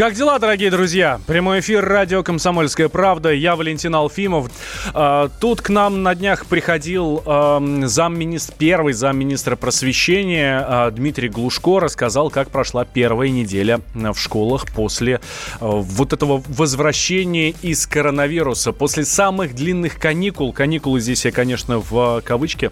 Как дела, дорогие друзья? Прямой эфир радио «Комсомольская правда». Я Валентин Алфимов. А, тут к нам на днях приходил замминистр, первый замминистра просвещения а, Дмитрий Глушко. Рассказал, как прошла первая неделя в школах после а, вот этого возвращения из коронавируса. После самых длинных каникул. Каникулы здесь я, конечно, в кавычке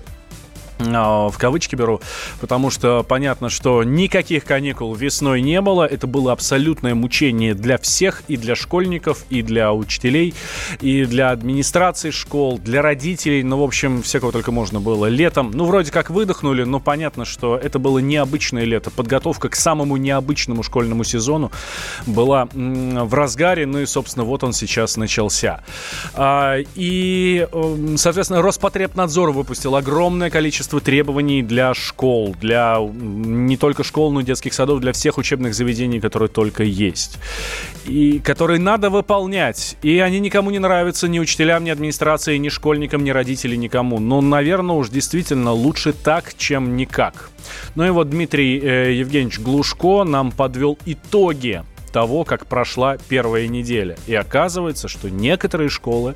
в кавычки беру, потому что понятно, что никаких каникул весной не было. Это было абсолютное мучение для всех, и для школьников, и для учителей, и для администрации школ, для родителей. Ну, в общем, всякого только можно было. Летом, ну, вроде как выдохнули, но понятно, что это было необычное лето. Подготовка к самому необычному школьному сезону была в разгаре, ну и, собственно, вот он сейчас начался. А, и, эм, соответственно, Роспотребнадзор выпустил огромное количество количество требований для школ, для не только школ, но и детских садов, для всех учебных заведений, которые только есть. И которые надо выполнять. И они никому не нравятся, ни учителям, ни администрации, ни школьникам, ни родителям, никому. Но, наверное, уж действительно лучше так, чем никак. Ну и вот Дмитрий э, Евгеньевич Глушко нам подвел итоги того, как прошла первая неделя. И оказывается, что некоторые школы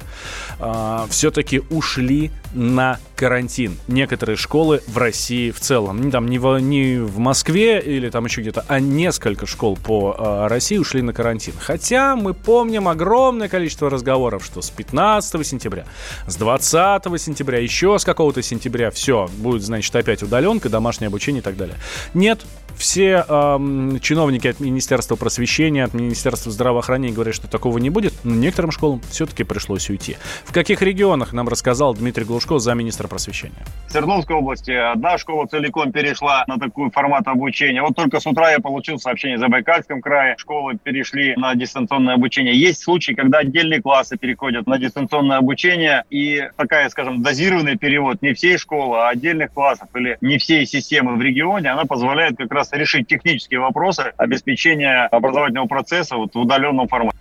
э, все-таки ушли на карантин. Некоторые школы в России в целом. Не, там, не, в, не в Москве или там еще где-то, а несколько школ по э, России ушли на карантин. Хотя мы помним огромное количество разговоров, что с 15 сентября, с 20 сентября, еще с какого-то сентября все, будет, значит, опять удаленка, домашнее обучение и так далее. Нет, все э, чиновники от Министерства просвещения, от Министерства здравоохранения говорят, что такого не будет, но некоторым школам все-таки пришлось уйти. В каких регионах, нам рассказал Дмитрий Глушко, замминистра просвещения. В Свердловской области одна школа целиком перешла на такой формат обучения. Вот только с утра я получил сообщение за Байкальском крае. Школы перешли на дистанционное обучение. Есть случаи, когда отдельные классы переходят на дистанционное обучение. И такая, скажем, дозированный перевод не всей школы, а отдельных классов или не всей системы в регионе, она позволяет как раз решить технические вопросы обеспечения образовательного процесса вот в удаленном формате.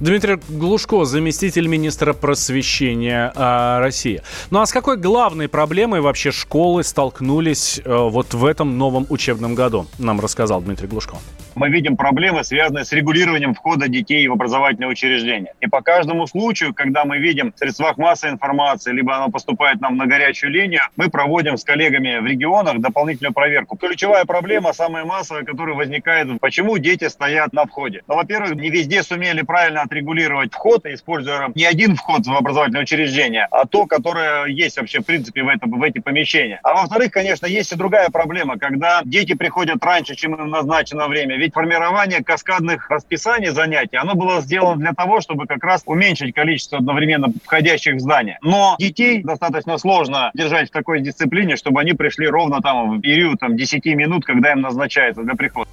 Дмитрий Глушко, заместитель министра просвещения э, России. Ну а с какой главной проблемой вообще школы столкнулись э, вот в этом новом учебном году, нам рассказал Дмитрий Глушко мы видим проблемы, связанные с регулированием входа детей в образовательные учреждения. И по каждому случаю, когда мы видим в средствах массовой информации, либо она поступает нам на горячую линию, мы проводим с коллегами в регионах дополнительную проверку. Ключевая проблема, самая массовая, которая возникает, почему дети стоят на входе. Ну, во-первых, не везде сумели правильно отрегулировать вход, используя не один вход в образовательное учреждение, а то, которое есть вообще в принципе в, это, в эти помещения. А во-вторых, конечно, есть и другая проблема, когда дети приходят раньше, чем им назначено время ведь формирование каскадных расписаний занятий, оно было сделано для того, чтобы как раз уменьшить количество одновременно входящих в здание. Но детей достаточно сложно держать в такой дисциплине, чтобы они пришли ровно там в период там, 10 минут, когда им назначается для прихода.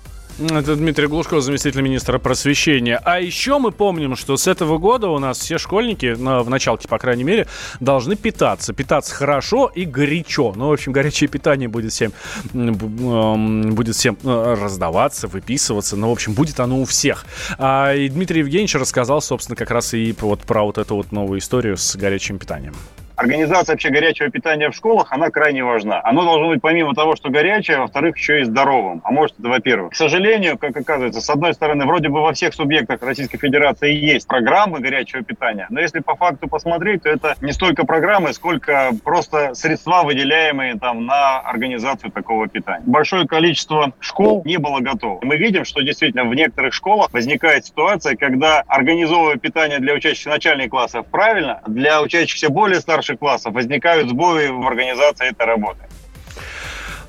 Это Дмитрий Глушко, заместитель министра просвещения. А еще мы помним, что с этого года у нас все школьники, в началке, по крайней мере, должны питаться. Питаться хорошо и горячо. Ну, в общем, горячее питание будет всем, будет всем э, раздаваться, выписываться. Ну, в общем, будет оно у всех. А, и Дмитрий Евгеньевич рассказал, собственно, как раз и вот про вот эту вот новую историю с горячим питанием организация вообще горячего питания в школах, она крайне важна. Оно должно быть помимо того, что горячее, во-вторых, еще и здоровым. А может, это во-первых. К сожалению, как оказывается, с одной стороны, вроде бы во всех субъектах Российской Федерации есть программы горячего питания, но если по факту посмотреть, то это не столько программы, сколько просто средства, выделяемые там на организацию такого питания. Большое количество школ не было готово. Мы видим, что действительно в некоторых школах возникает ситуация, когда организовывая питание для учащихся начальных классов правильно, для учащихся более старших старших классов возникают сбои в организации этой работы.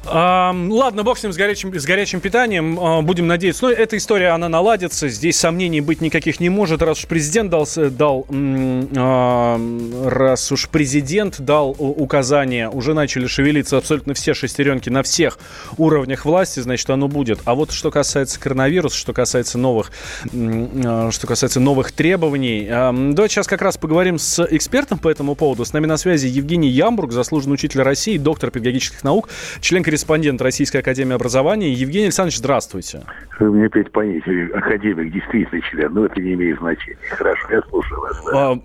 Ладно, бог с ним, с горячим, с горячим питанием. А, будем надеяться. Но эта история, она наладится. Здесь сомнений быть никаких не может. Раз уж президент дал, дал а, раз уж президент дал указание, уже начали шевелиться абсолютно все шестеренки на всех уровнях власти, значит, оно будет. А вот что касается коронавируса, что касается новых, а, что касается новых требований, давайте сейчас как раз поговорим с экспертом по этому поводу. С нами на связи Евгений Ямбург, заслуженный учитель России, доктор педагогических наук, член корреспондент Российской Академии Образования. Евгений Александрович, здравствуйте. Вы мне опять понизили. Академик действительно член, но это не имеет значения. Хорошо, я слушаю вас. Да. А,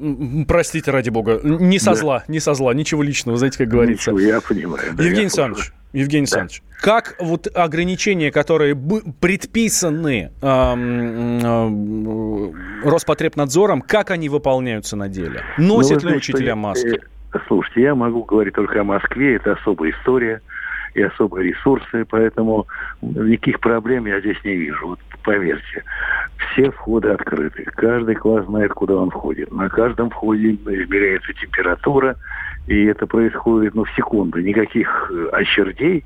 простите, ради бога. Не со да. зла, не со зла. Ничего личного, знаете, как говорится. Ничего, я понимаю. Да, Евгений Александрович, Евгений да. Александрович, как вот ограничения, которые предписаны э, э, Роспотребнадзором, как они выполняются на деле? Носят ну, ли учителя маски? Э, слушайте, я могу говорить только о Москве, это особая история и особые ресурсы, поэтому никаких проблем я здесь не вижу. Вот поверьте, все входы открыты. Каждый класс знает, куда он входит. На каждом входе измеряется температура, и это происходит ну, в секунду. Никаких э, очередей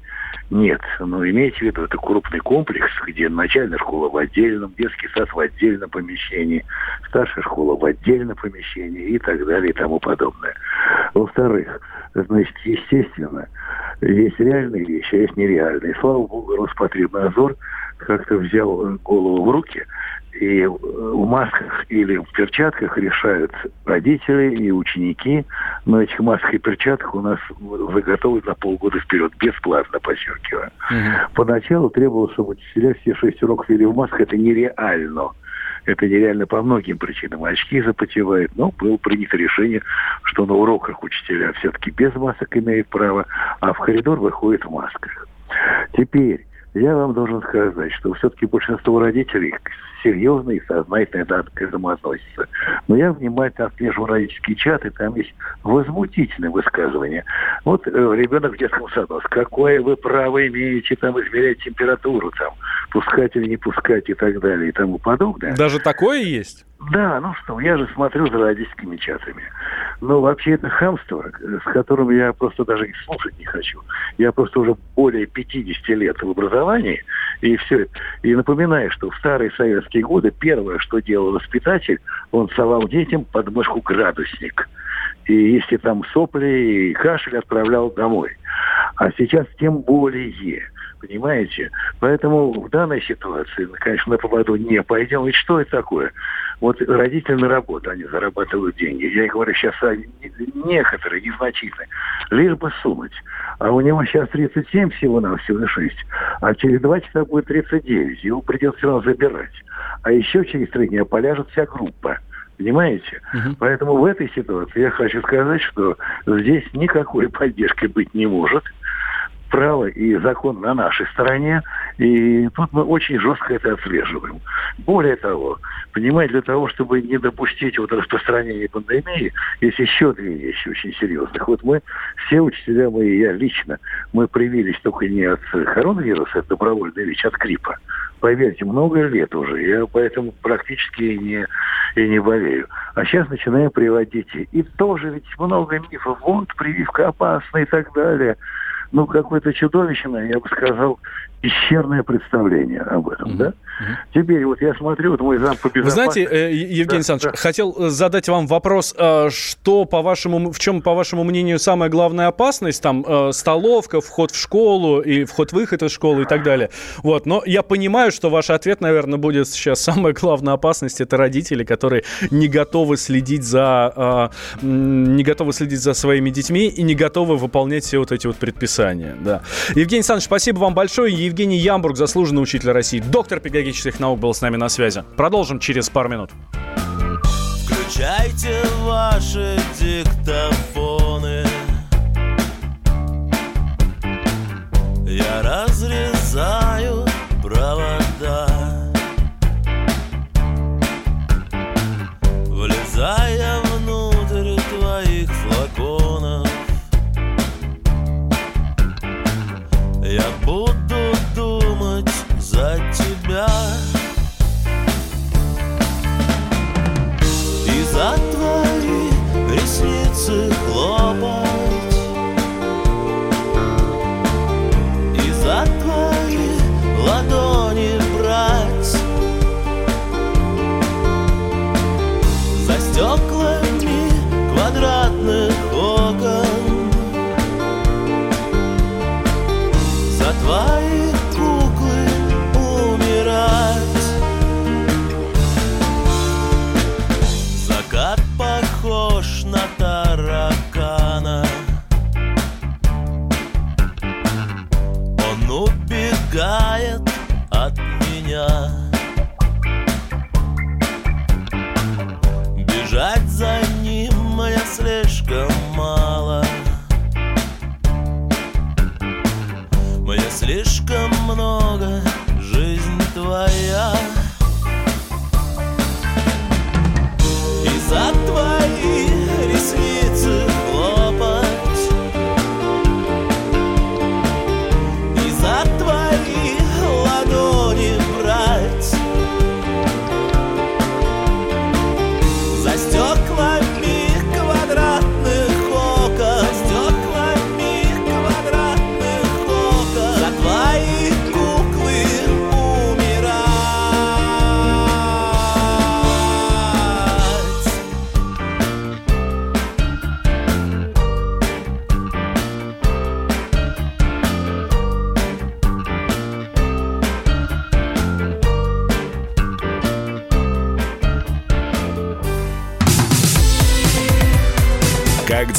нет. Но имейте в виду, это крупный комплекс, где начальная школа в отдельном, детский сад в отдельном помещении, старшая школа в отдельном помещении и так далее и тому подобное. Во-вторых, значит, естественно, есть реальные вещи, а есть нереальные. Слава богу, Роспотребнадзор как-то взял голову в руки и в масках или в перчатках решают родители и ученики. Но этих масках и перчатках у нас заготовлены на полгода вперед, бесплатно, подчеркиваю. Угу. Поначалу требовалось, чтобы учителя все шесть уроков вели в масках. Это нереально. Это нереально по многим причинам. Очки запотевают. Но было принято решение, что на уроках учителя все-таки без масок имеют право, а в коридор выходят в масках. Теперь я вам должен сказать, что все-таки большинство родителей серьезно и сознательно к этому относятся. Но я внимательно отслеживаю родительские чаты, там есть возмутительные высказывания. Вот э, ребенок в детском саду, с какое вы право имеете там измерять температуру, там, пускать или не пускать и так далее и тому подобное. Даже такое есть? Да, ну что, я же смотрю за родительскими чатами. Но вообще это хамство, с которым я просто даже и слушать не хочу. Я просто уже более 50 лет в образовании, и все. И напоминаю, что в старые советские годы первое, что делал воспитатель, он совал детям под мышку градусник. И если там сопли и кашель отправлял домой. А сейчас тем более понимаете? Поэтому в данной ситуации, конечно, на поводу не пойдем. Ведь что это такое? Вот родители на работу, они зарабатывают деньги. Я говорю сейчас о некоторые, незначительные. Лишь бы сунуть. А у него сейчас 37 всего на всего 6. А через два часа будет 39. Его придется все равно забирать. А еще через три дня поляжет вся группа. Понимаете? Угу. Поэтому в этой ситуации я хочу сказать, что здесь никакой поддержки быть не может право и закон на нашей стороне, и тут мы очень жестко это отслеживаем. Более того, понимаете, для того, чтобы не допустить вот распространения пандемии, есть еще две вещи очень серьезных. Вот мы, все учителя, мы и я лично, мы привились только не от коронавируса, это добровольная вещь, от гриппа. Поверьте, много лет уже, я поэтому практически не, и не болею. А сейчас начинаем приводить. И тоже ведь много мифов. Вот прививка опасна и так далее ну, какое-то чудовищное, я бы сказал, исчерное представление об этом, mm-hmm. да? Mm-hmm. Теперь вот я смотрю, вот мой зам по Вы знаете, э, Евгений да, Александрович, да. хотел э, задать вам вопрос, э, что, по вашему, в чем, по вашему мнению, самая главная опасность? Там столовка, вход в школу и вход-выход из школы и так далее. Вот, но я понимаю, что ваш ответ, наверное, будет сейчас самая главная опасность – это родители, которые не готовы следить за, не готовы следить за своими детьми и не готовы выполнять все вот эти вот предписания, да. Евгений Александрович, спасибо вам большое. Евгений Ямбург, заслуженный учитель России, доктор педагогических наук, был с нами на связи. Продолжим через пару минут. Включайте ваши диктофоны.